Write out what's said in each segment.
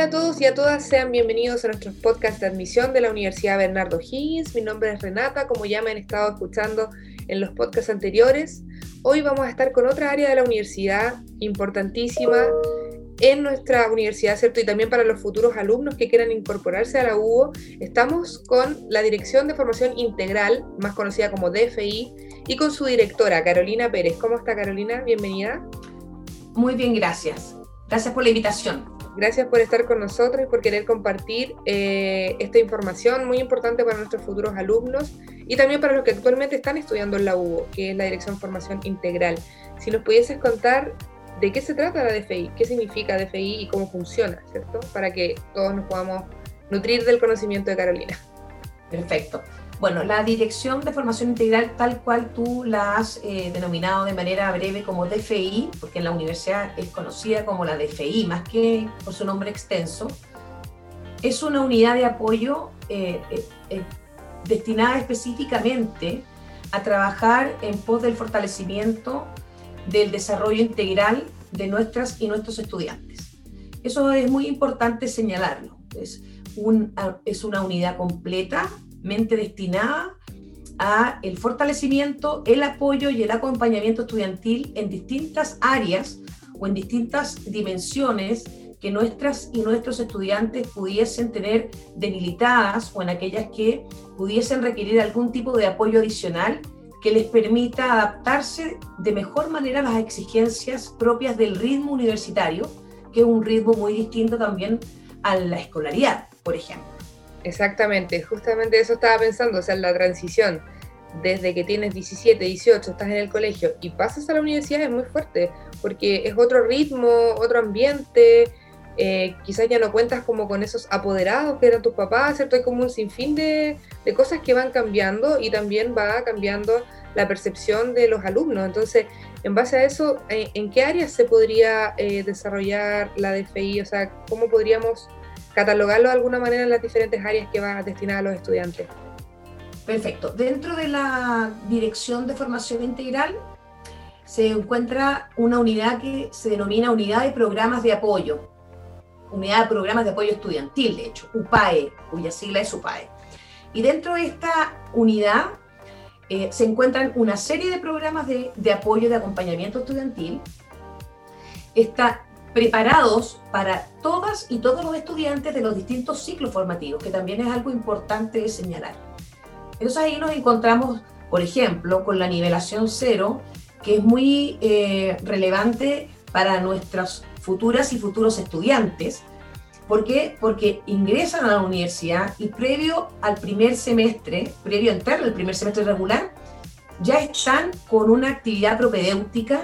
Hola a todos y a todas, sean bienvenidos a nuestros podcast de admisión de la Universidad Bernardo Higgins. Mi nombre es Renata, como ya me han estado escuchando en los podcasts anteriores. Hoy vamos a estar con otra área de la universidad importantísima en nuestra universidad, ¿cierto? Y también para los futuros alumnos que quieran incorporarse a la UO. Estamos con la Dirección de Formación Integral, más conocida como DFI, y con su directora, Carolina Pérez. ¿Cómo está Carolina? Bienvenida. Muy bien, gracias. Gracias por la invitación. Gracias por estar con nosotros y por querer compartir eh, esta información muy importante para nuestros futuros alumnos y también para los que actualmente están estudiando en la UBO, que es la Dirección Formación Integral. Si nos pudieses contar de qué se trata la DFI, qué significa DFI y cómo funciona, ¿cierto? Para que todos nos podamos nutrir del conocimiento de Carolina. Perfecto. Bueno, la Dirección de Formación Integral, tal cual tú la has eh, denominado de manera breve como DFI, porque en la universidad es conocida como la DFI, más que por su nombre extenso, es una unidad de apoyo eh, eh, destinada específicamente a trabajar en pos del fortalecimiento del desarrollo integral de nuestras y nuestros estudiantes. Eso es muy importante señalarlo. Es, un, es una unidad completa mente destinada a el fortalecimiento, el apoyo y el acompañamiento estudiantil en distintas áreas o en distintas dimensiones que nuestras y nuestros estudiantes pudiesen tener debilitadas o en aquellas que pudiesen requerir algún tipo de apoyo adicional que les permita adaptarse de mejor manera a las exigencias propias del ritmo universitario, que es un ritmo muy distinto también a la escolaridad, por ejemplo. Exactamente, justamente eso estaba pensando, o sea, la transición desde que tienes 17, 18, estás en el colegio y pasas a la universidad es muy fuerte, porque es otro ritmo, otro ambiente, eh, quizás ya no cuentas como con esos apoderados que eran tus papás, ¿cierto? Hay como un sinfín de, de cosas que van cambiando y también va cambiando la percepción de los alumnos. Entonces, en base a eso, ¿en, qué áreas se podría eh, desarrollar la DFI? O sea, ¿cómo podríamos catalogarlo de alguna manera en las diferentes áreas que va destinada a los estudiantes. Perfecto. Dentro de la Dirección de Formación Integral se encuentra una unidad que se denomina Unidad de Programas de Apoyo. Unidad de Programas de Apoyo Estudiantil, de hecho, UPAE, cuya sigla es UPAE. Y dentro de esta unidad eh, se encuentran una serie de programas de, de apoyo, de acompañamiento estudiantil. Está preparados para todas y todos los estudiantes de los distintos ciclos formativos, que también es algo importante de señalar. Entonces ahí nos encontramos, por ejemplo, con la nivelación cero, que es muy eh, relevante para nuestras futuras y futuros estudiantes. ¿Por qué? Porque ingresan a la universidad y previo al primer semestre, previo a entrar al primer semestre regular, ya están con una actividad propedéutica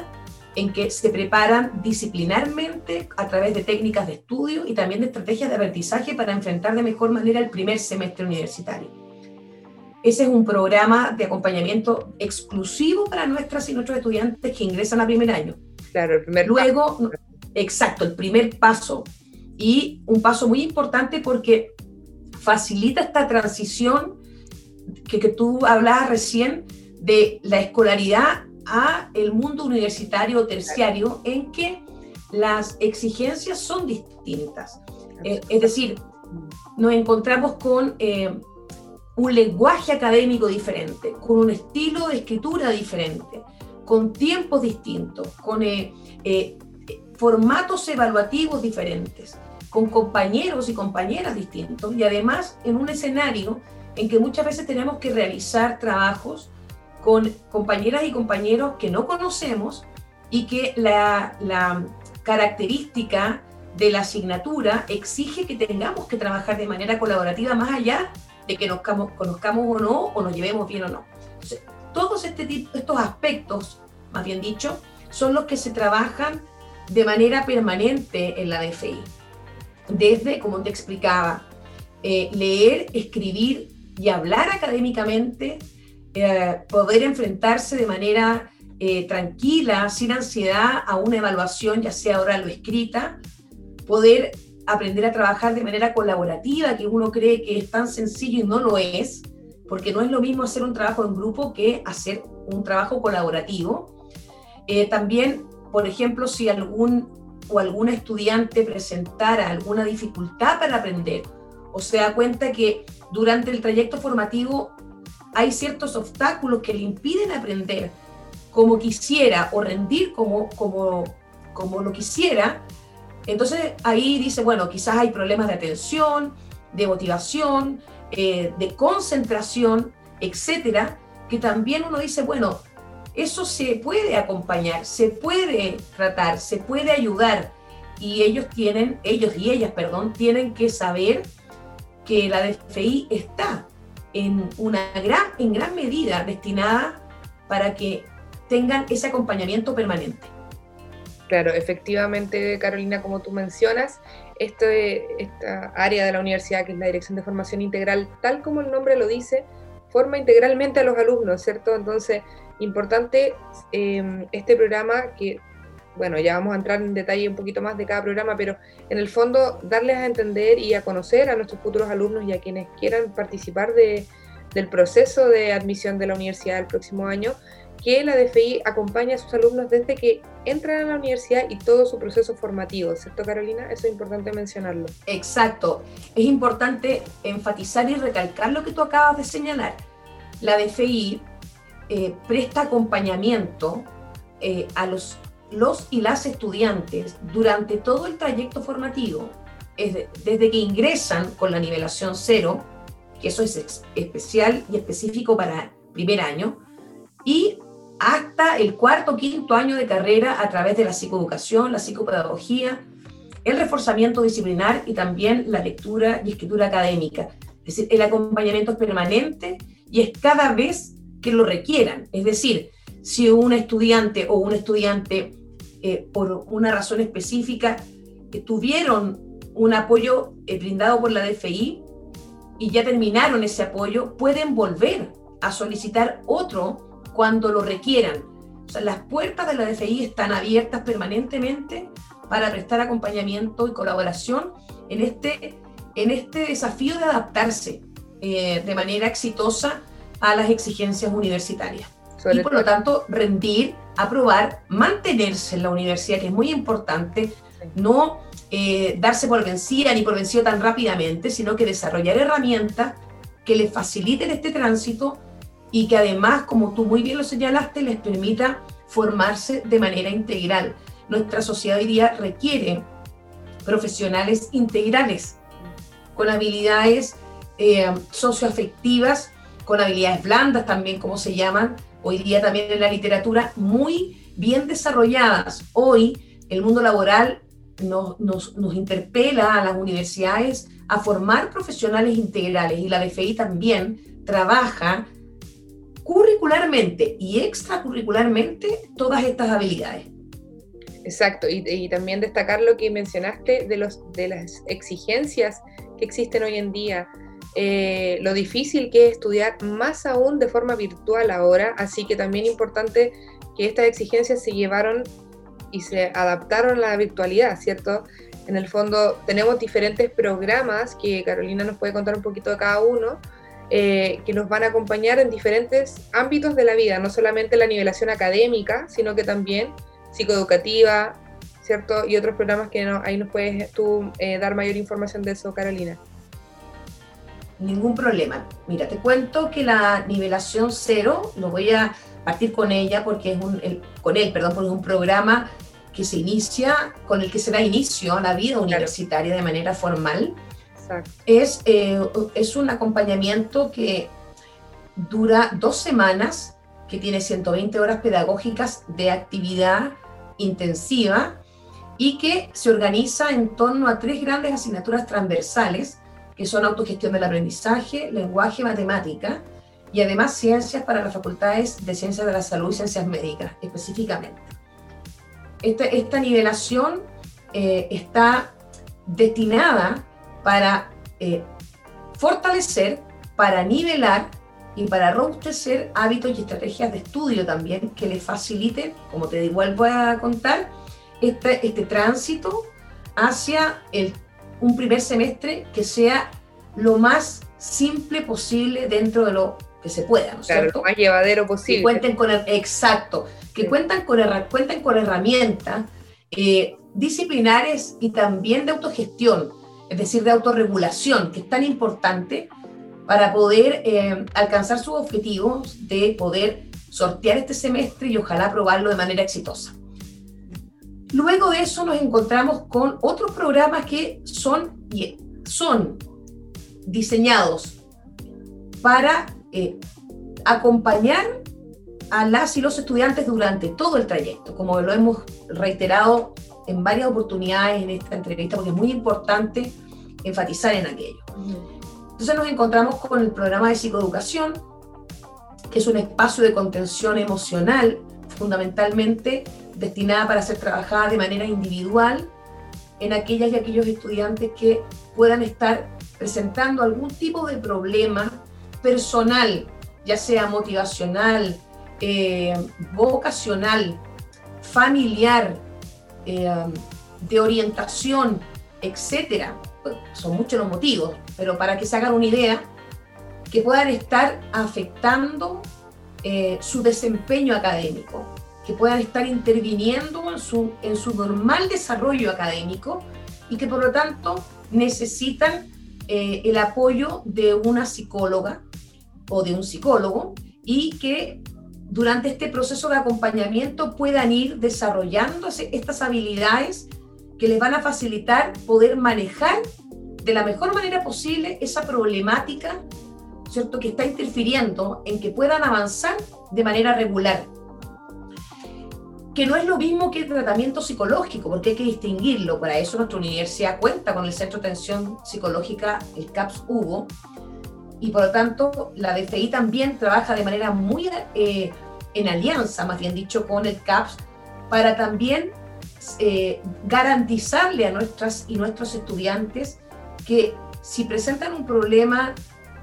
en que se preparan disciplinarmente a través de técnicas de estudio y también de estrategias de aprendizaje para enfrentar de mejor manera el primer semestre universitario. Ese es un programa de acompañamiento exclusivo para nuestras y nuestros estudiantes que ingresan a primer año. Claro, el primer Luego, paso. exacto, el primer paso. Y un paso muy importante porque facilita esta transición que, que tú hablabas recién de la escolaridad a el mundo universitario terciario en que las exigencias son distintas. Eh, es decir, nos encontramos con eh, un lenguaje académico diferente, con un estilo de escritura diferente, con tiempos distintos, con eh, formatos evaluativos diferentes, con compañeros y compañeras distintos y además en un escenario en que muchas veces tenemos que realizar trabajos con compañeras y compañeros que no conocemos y que la, característica de la asignatura exige que tengamos que trabajar de manera colaborativa más allá de que nos conozcamos o no o nos llevemos bien o no. todos este tipo, estos aspectos, más bien dicho, son los que se trabajan de manera permanente en la DFI. Desde, como te explicaba, eh, leer, escribir y hablar académicamente eh, poder enfrentarse de manera eh, tranquila, sin ansiedad, a una evaluación, ya sea oral o escrita, poder aprender a trabajar de manera colaborativa, que uno cree que es tan sencillo y no lo es, porque no es lo mismo hacer un trabajo en grupo que hacer un trabajo colaborativo. Eh, también, por ejemplo, si algún o alguna estudiante presentara alguna dificultad para aprender o se da cuenta que durante el trayecto formativo hay ciertos obstáculos que le impiden aprender como quisiera o rendir como, como, como lo quisiera, entonces ahí dice, bueno, quizás hay problemas de atención, de motivación, eh, de concentración, etcétera, que también uno dice, bueno, eso se puede acompañar, se puede tratar, se puede ayudar. Y ellos tienen, ellos y ellas, perdón, tienen que saber que la DFI está en una gran, en gran medida destinada para que tengan ese acompañamiento permanente. Claro, efectivamente, Carolina, como tú mencionas, este, esta área de la universidad, que es la Dirección de Formación Integral, tal como el nombre lo dice, forma integralmente a los alumnos, ¿cierto? Entonces, importante em, este programa que, bueno, ya vamos a entrar en detalle un poquito más de cada programa, pero en el fondo darles a entender y a conocer a nuestros futuros alumnos y a quienes quieran participar de, del proceso de admisión de la universidad el próximo año, que la DFI acompaña a sus alumnos desde que entran a la universidad y todo su proceso formativo, ¿cierto Carolina? Eso es importante mencionarlo. Exacto. Es importante enfatizar y recalcar lo que tú acabas de señalar. La DFI eh, presta acompañamiento eh, a los, los y las estudiantes durante todo el trayecto formativo, desde que ingresan con la nivelación cero, que eso es especial y específico para primer año, y hasta el cuarto quinto año de carrera a través de la psicoeducación, la psicopedagogía, el reforzamiento disciplinar y también la lectura y escritura académica. Es decir, el acompañamiento es permanente y es cada vez que lo requieran. Es decir, si un estudiante o un estudiante eh, por una razón específica eh, tuvieron un apoyo eh, brindado por la DFI y ya terminaron ese apoyo, pueden volver a solicitar otro cuando lo requieran. O sea, las puertas de la DFI están abiertas permanentemente para prestar acompañamiento y colaboración en este, en este desafío de adaptarse de manera exitosa a las exigencias universitarias. Y por lo tanto, rendir, aprobar, mantenerse en la universidad, que es muy importante, no eh, darse por vencida ni por vencido tan rápidamente, sino que desarrollar herramientas que les faciliten este tránsito y que además, como tú muy bien lo señalaste, les permita formarse de manera integral. Nuestra sociedad hoy día requiere profesionales integrales, con habilidades eh, socioafectivas, con habilidades blandas también, como se llaman, hoy día también en la literatura, muy bien desarrolladas. Hoy el mundo laboral nos, nos, interpela a las universidades a formar profesionales integrales y la BFI también trabaja curricularmente y extracurricularmente todas estas habilidades. Exacto, y, también destacar lo que mencionaste de, los, de las exigencias que existen hoy en día, eh, lo difícil que es estudiar más aún de forma virtual ahora, así que también importante que estas exigencias se llevaron y se adaptaron a la virtualidad, ¿cierto? En el fondo tenemos diferentes programas que Carolina nos puede contar un poquito de cada uno, eh, que nos van a acompañar en diferentes ámbitos de la vida, no solamente la nivelación académica, sino que también psicoeducativa, ¿cierto? Y otros programas que ahí nos puedes tú eh, dar mayor información de eso, Carolina. Ningún problema. Mira, te cuento que la nivelación cero, lo voy a partir con ella porque es un, con él, perdón, porque es un programa que se inicia, con el que se da inicio a la vida universitaria de manera formal. Es, eh, es un acompañamiento que dura dos semanas, que tiene 120 horas pedagógicas de actividad intensiva y que se organiza en torno a tres grandes asignaturas transversales, que son autogestión del aprendizaje, lenguaje, matemática, y además ciencias para las facultades de ciencias de la salud y ciencias médicas específicamente. Esta, esta nivelación eh, está destinada para eh, fortalecer, para nivelar y para robustecer hábitos y estrategias de estudio también que les faciliten, como te vuelvo a contar, este, este tránsito hacia el, un primer semestre que sea lo más simple posible dentro de lo que se pueda, ¿no es cierto? Lo más llevadero posible. Que cuenten con el, exacto, que cuentan con, cuenten con herramientas eh, disciplinares y también de autogestión, es decir, de autorregulación, que es tan importante para poder eh, alcanzar sus objetivos de poder sortear este semestre y ojalá aprobarlo de manera exitosa. Luego de eso nos encontramos con otros programas que son, son diseñados para eh, acompañar a las y los estudiantes durante todo el trayecto, como lo hemos reiterado en varias oportunidades en esta entrevista, porque es muy importante enfatizar en aquello. Entonces nos encontramos con el programa de psicoeducación, que es un espacio de contención emocional, fundamentalmente destinada para ser trabajada de manera individual en aquellas y aquellos estudiantes que puedan estar presentando algún tipo de problema personal, ya sea motivacional, eh, vocacional, familiar, eh, de orientación, etcétera. Pues, son muchos los motivos, pero para que se hagan una idea, que puedan estar afectando eh, su desempeño académico, que puedan estar interviniendo en su, en su normal desarrollo académico y que por lo tanto necesitan el apoyo de una psicóloga o de un psicólogo y que durante este proceso de acompañamiento puedan ir desarrollándose estas habilidades que les van a facilitar poder manejar de la mejor manera posible esa problemática, ¿cierto?, que está interfiriendo en que puedan avanzar de manera regular. Que no es lo mismo que el tratamiento psicológico, porque hay que distinguirlo. Para eso nuestra universidad cuenta con el Centro de Atención Psicológica, el CAPS Hugo, y por lo tanto la DFI también trabaja de manera muy eh, en alianza, más bien dicho, con el CAPS para también eh, garantizarle a nuestras y nuestros estudiantes que si presentan un problema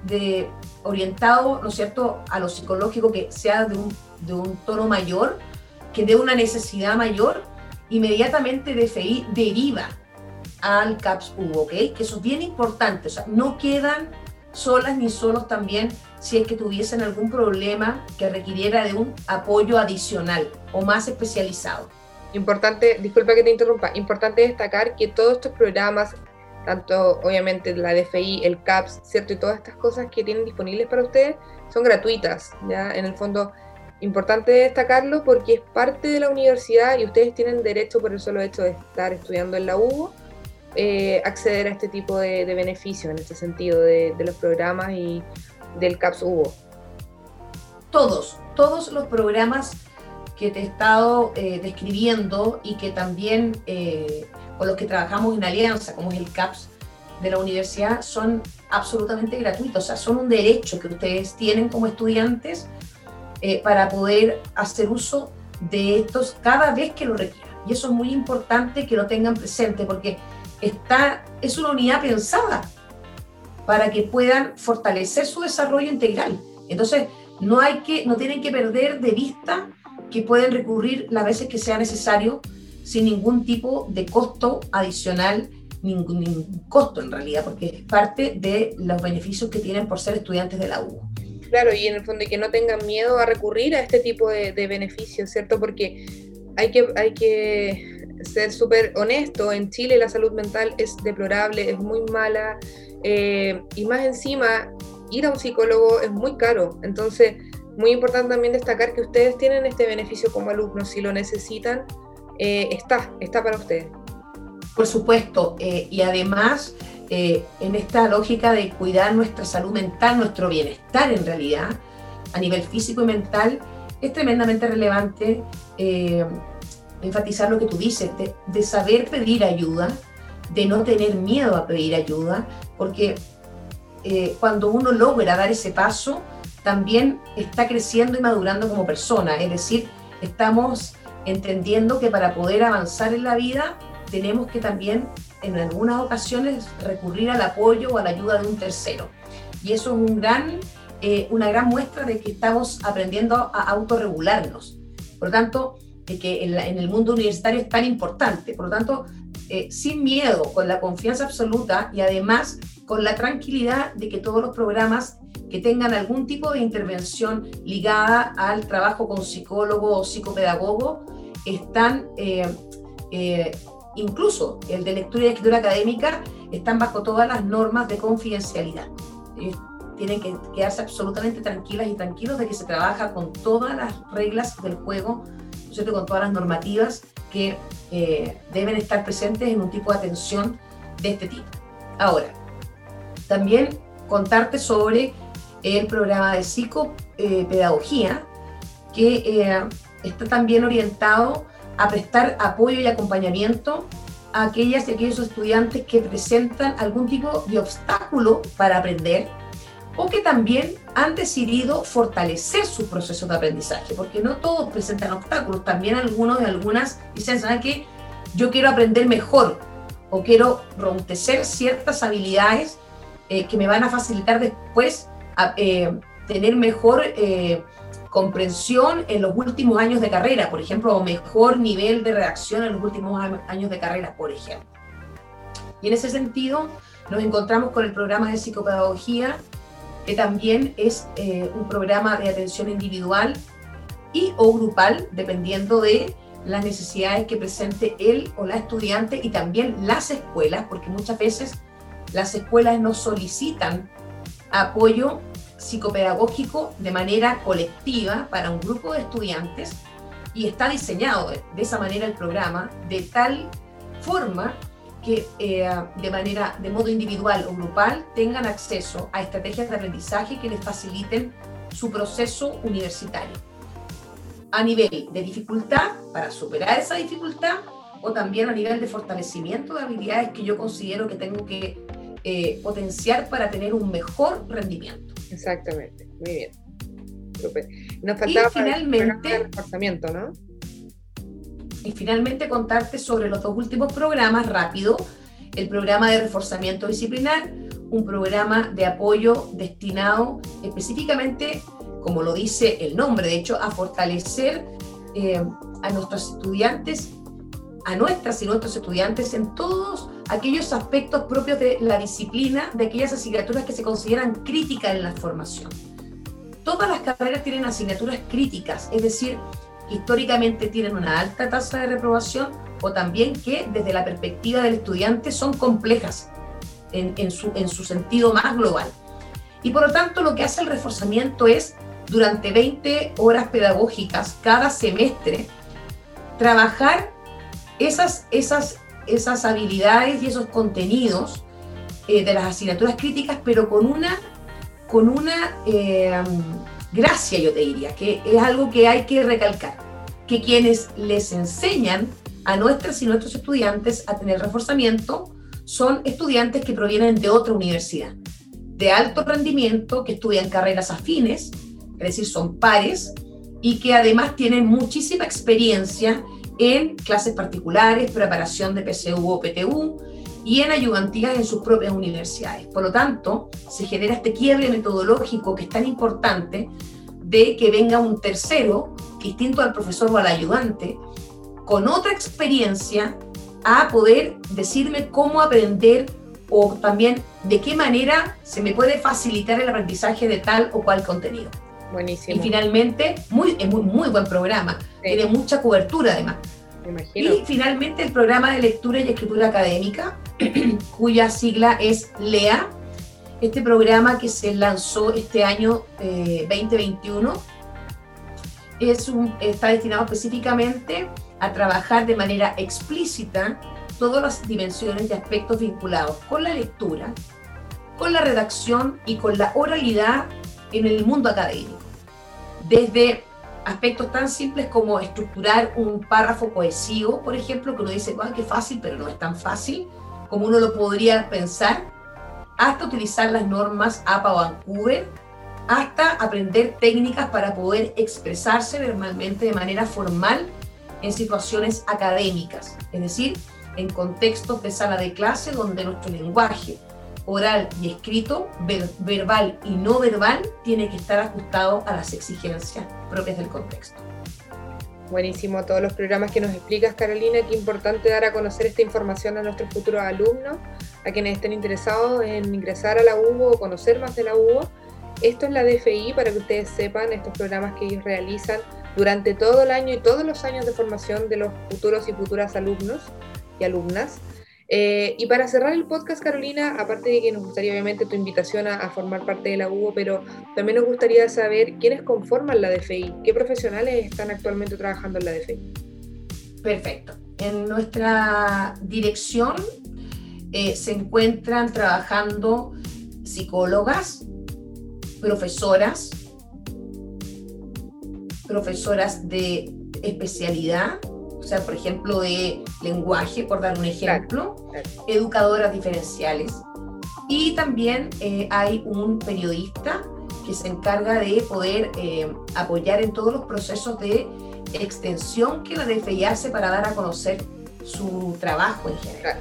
de orientado, ¿no cierto?, a lo psicológico que sea de un, de un tono mayor, que de una necesidad mayor, inmediatamente DFI deriva al CAPS U, ¿ok? Que eso es bien importante, o sea, no quedan solas ni solos también si es que tuviesen algún problema que requiriera de un apoyo adicional o más especializado. Importante, disculpa que te interrumpa, importante destacar que todos estos programas, tanto obviamente la DFI, el CAPS, ¿cierto? Y todas estas cosas que tienen disponibles para ustedes son gratuitas, ¿ya? En el fondo, importante destacarlo porque es parte de la universidad y ustedes tienen derecho por el solo hecho de estar estudiando en la UBO eh, acceder a este tipo de, beneficios en este sentido de, los programas y del CAPS Hugo? Todos, todos los programas que te he estado eh, describiendo y que también eh, con los que trabajamos en alianza, como es el CAPS de la universidad, son absolutamente gratuitos, o sea, son un derecho que ustedes tienen como estudiantes para poder hacer uso de estos cada vez que lo requieran. Y eso es muy importante que lo tengan presente porque está, es una unidad pensada para que puedan fortalecer su desarrollo integral. Entonces, no, hay que, no tienen que perder de vista que pueden recurrir las veces que sea necesario sin ningún tipo de costo adicional, ningún, costo en realidad, porque es parte de los beneficios que tienen por ser estudiantes de la U. Claro, y en el fondo que no tengan miedo a recurrir a este tipo de, de beneficios, ¿cierto? Porque hay que, hay que ser súper honesto, en Chile la salud mental es deplorable, es muy mala eh, y más encima ir a un psicólogo es muy caro. Entonces, muy importante también destacar que ustedes tienen este beneficio como alumnos, si lo necesitan, eh, está, está para ustedes. Por supuesto, eh, y además en esta lógica de cuidar nuestra salud mental, nuestro bienestar en realidad, a nivel físico y mental, es tremendamente relevante enfatizar lo que tú dices, de, saber pedir ayuda, de no tener miedo a pedir ayuda, porque eh, cuando uno logra dar ese paso, también está creciendo y madurando como persona, es decir, estamos entendiendo que para poder avanzar en la vida tenemos que también en algunas ocasiones recurrir al apoyo o a la ayuda de un tercero. Y eso es un gran, eh, una gran muestra de que estamos aprendiendo a autorregularnos. Por lo tanto, que en, el mundo universitario es tan importante. Por lo tanto, eh, sin miedo, con la confianza absoluta y además con la tranquilidad de que todos los programas que tengan algún tipo de intervención ligada al trabajo con psicólogo o psicopedagogo están eh, eh, incluso el de lectura y escritura académica, están bajo todas las normas de confidencialidad. tienen que quedarse absolutamente tranquilas y tranquilos de que se trabaja con todas las reglas del juego, con todas las normativas que eh, deben estar presentes en un tipo de atención de este tipo. Ahora, también contarte sobre el programa de psicopedagogía, que eh, está también orientado a prestar apoyo y acompañamiento a aquellas y aquellos estudiantes que presentan algún tipo de obstáculo para aprender o que también han decidido fortalecer su proceso de aprendizaje, porque no todos presentan obstáculos, también algunos y algunas dicen, ¿saben qué? Yo quiero aprender mejor o quiero rompecer ciertas habilidades eh, que me van a facilitar después eh, tener mejor eh, comprensión en los últimos años de carrera, por ejemplo, o mejor nivel de reacción en los últimos años de carrera, por ejemplo. Y en ese sentido, nos encontramos con el programa de psicopedagogía, que también es un programa de atención individual y o grupal, dependiendo de las necesidades que presente él o la estudiante y también las escuelas, porque muchas veces las escuelas nos solicitan apoyo psicopedagógico de manera colectiva para un grupo de estudiantes y está diseñado de, esa manera el programa de tal forma que eh, de manera de modo individual o grupal tengan acceso a estrategias de aprendizaje que les faciliten su proceso universitario. A nivel de dificultad para superar esa dificultad o también a nivel de fortalecimiento de habilidades que yo considero que tengo que eh, potenciar para tener un mejor rendimiento. Exactamente, muy bien. Nos faltaba y finalmente, el reforzamiento, ¿no? Y finalmente contarte sobre los dos últimos programas rápido. El programa de reforzamiento disciplinar, un programa de apoyo destinado específicamente, como lo dice el nombre, de hecho, a fortalecer eh, a nuestros estudiantes a nuestras y nuestros estudiantes en todos aquellos aspectos propios de la disciplina, de aquellas asignaturas que se consideran críticas en la formación. Todas las carreras tienen asignaturas críticas, es decir, históricamente tienen una alta tasa de reprobación o también que desde la perspectiva del estudiante son complejas en, su, en su sentido más global. Y por lo tanto lo que hace el reforzamiento es, durante 20 horas pedagógicas cada semestre, trabajar esas, esas, esas habilidades y esos contenidos eh, de las asignaturas críticas, pero con una, con una eh, gracia, yo te diría, que es algo que hay que recalcar, que quienes les enseñan a nuestras y nuestros estudiantes a tener reforzamiento son estudiantes que provienen de otra universidad, de alto rendimiento, que estudian carreras afines, es decir, son pares, y que además tienen muchísima experiencia en clases particulares, preparación de PSU o PTU y en ayudantías en sus propias universidades. Por lo tanto, se genera este quiebre metodológico que es tan importante de que venga un tercero, distinto al profesor o al ayudante, con otra experiencia a poder decirme cómo aprender o también de qué manera se me puede facilitar el aprendizaje de tal o cual contenido. Buenísimo. Y finalmente, muy, es muy, muy buen programa, tiene mucha cobertura además. Y finalmente el programa de lectura y escritura académica, cuya sigla es LEA, este programa que se lanzó este año 2021 eh, es un, está destinado específicamente a trabajar de manera explícita todas las dimensiones y aspectos vinculados con la lectura, con la redacción y con la oralidad en el mundo académico desde aspectos tan simples como estructurar un párrafo cohesivo, por ejemplo, que uno dice, ah, qué fácil, pero no es tan fácil como uno lo podría pensar, hasta utilizar las normas APA o Vancouver, hasta aprender técnicas para poder expresarse verbalmente de manera formal en situaciones académicas, es decir, en contextos de sala de clase donde nuestro lenguaje, oral y escrito, verbal y no verbal, tiene que estar ajustado a las exigencias propias del contexto. Buenísimo todos los programas que nos explicas, Carolina. Qué importante dar a conocer esta información a nuestros futuros alumnos, a quienes estén interesados en ingresar a la UBO o conocer más de la UBO. Esto es la DFI para que ustedes sepan estos programas que ellos realizan durante todo el año y todos los años de formación de los futuros y futuras alumnos y alumnas. Eh, y para cerrar el podcast, Carolina, aparte de que nos gustaría obviamente tu invitación a, formar parte de la UBO, pero también nos gustaría saber quiénes conforman la DFI, qué profesionales están actualmente trabajando en la DFI. Perfecto. En nuestra dirección eh, se encuentran trabajando psicólogas, profesoras, profesoras de especialidad, o sea, por ejemplo, de lenguaje, por dar un ejemplo, educadoras diferenciales. Y también eh, hay un periodista que se encarga de poder eh, apoyar en todos los procesos de extensión que la DFI hace para dar a conocer su trabajo en general.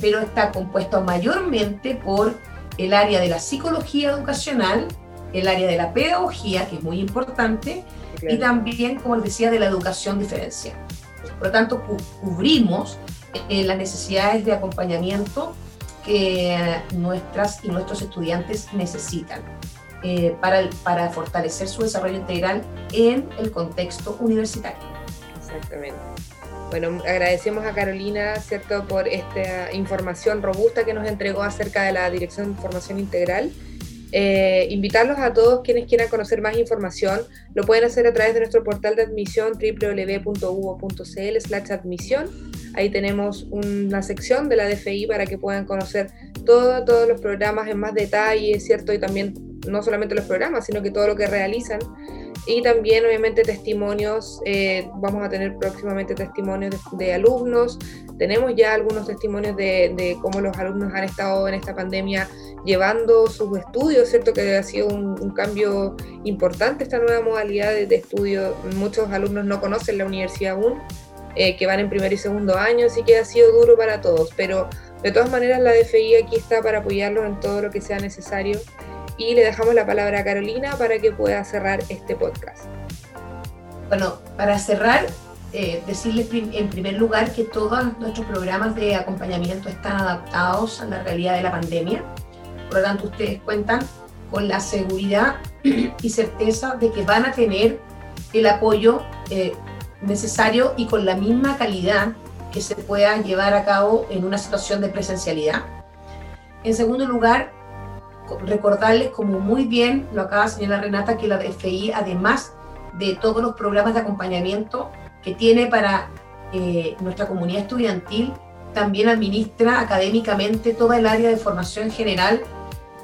Pero está compuesto mayormente por el área de la psicología educacional, el área de la pedagogía, que es muy importante, y también, como les decía, de la educación diferencial. Por lo tanto, cubrimos eh, las necesidades de acompañamiento que nuestras y nuestros estudiantes necesitan eh, para, para fortalecer su desarrollo integral en el contexto universitario. Exactamente. Bueno, agradecemos a Carolina, ¿cierto?, por esta información robusta que nos entregó acerca de la Dirección de Formación Integral eh, invitarlos a todos quienes quieran conocer más información, lo pueden hacer a través de nuestro portal de admisión www.uvo.cl admisión. Ahí tenemos una sección de la DFI para que puedan conocer todo, todos los programas en más detalle, ¿cierto? Y también no solamente los programas, sino que todo lo que realizan y también obviamente testimonios, eh, vamos a tener próximamente testimonios de, alumnos, tenemos ya algunos testimonios de, cómo los alumnos han estado en esta pandemia llevando sus estudios, ¿cierto? Que ha sido un, cambio importante esta nueva modalidad de, estudio, muchos alumnos no conocen la universidad aún, eh, que van en primer y segundo año, así que ha sido duro para todos, pero de todas maneras la DFI aquí está para apoyarlos en todo lo que sea necesario y le dejamos la palabra a Carolina para que pueda cerrar este podcast. Bueno, para cerrar, eh, decirles en primer lugar que todos nuestros programas de acompañamiento están adaptados a la realidad de la pandemia. Por lo tanto, ustedes cuentan con la seguridad y certeza de que van a tener el apoyo eh, necesario y con la misma calidad que se pueda llevar a cabo en una situación de presencialidad. En segundo lugar, recordarles, como muy bien lo acaba de señalar Renata, que la DFI, además de todos los programas de acompañamiento que tiene para eh, nuestra comunidad estudiantil, también administra académicamente toda el área de formación general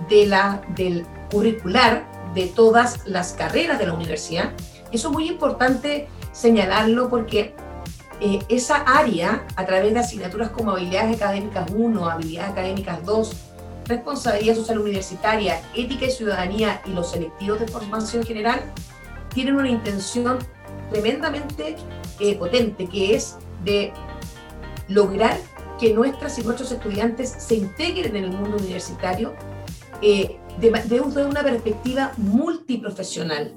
de la, del curricular de todas las carreras de la universidad. Eso es muy importante señalarlo porque eh, esa área, a través de asignaturas como habilidades académicas 1, habilidades académicas 2, responsabilidad social universitaria, ética y ciudadanía y los selectivos de formación general tienen una intención tremendamente eh, potente, que es de lograr que nuestras y nuestros estudiantes se integren en el mundo universitario eh, de, de, una perspectiva multiprofesional,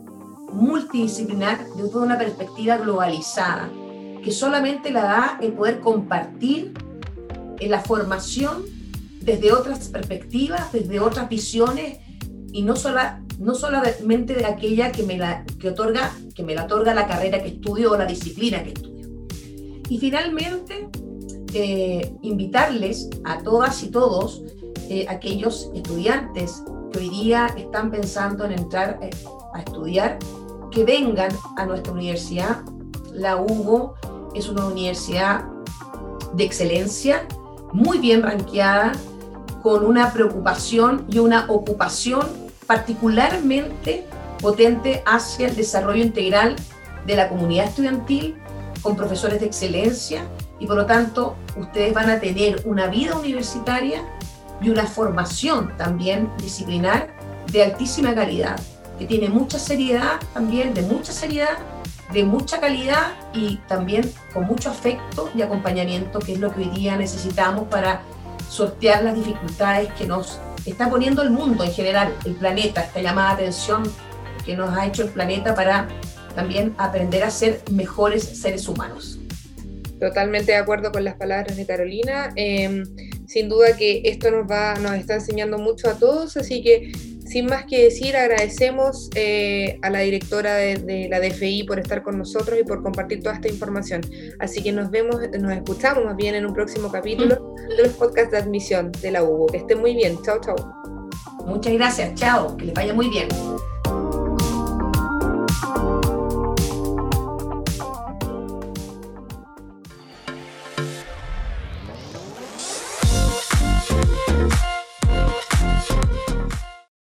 multidisciplinar, de una perspectiva globalizada, que solamente la da el poder compartir en la formación desde otras perspectivas, desde otras visiones y no, sola, no solamente de aquella que me, la, que, otorga, que me la otorga la carrera que estudio o la disciplina que estudio. Y finalmente, eh, invitarles a todas y todos eh, aquellos estudiantes que hoy día están pensando en entrar eh, a estudiar, que vengan a nuestra universidad. La UBO es una universidad de excelencia, muy bien ranqueada, con una preocupación y una ocupación particularmente potente hacia el desarrollo integral de la comunidad estudiantil, con profesores de excelencia y por lo tanto ustedes van a tener una vida universitaria y una formación también disciplinar de altísima calidad, que tiene mucha seriedad también, de mucha seriedad, de mucha calidad y también con mucho afecto y acompañamiento, que es lo que hoy día necesitamos para sortear las dificultades que nos está poniendo el mundo en general, el planeta, esta llamada atención que nos ha hecho el planeta para también aprender a ser mejores seres humanos. Totalmente de acuerdo con las palabras de Carolina. Em, sin duda que esto nos va, nos está enseñando mucho a todos, así que sin más que decir, agradecemos eh, a la directora de, la DFI por estar con nosotros y por compartir toda esta información. Así que nos vemos, nos escuchamos más bien en un próximo capítulo de los podcasts de admisión de la UBO. Que estén muy bien. Chao, chao. Muchas gracias. Chao. Que les vaya muy bien.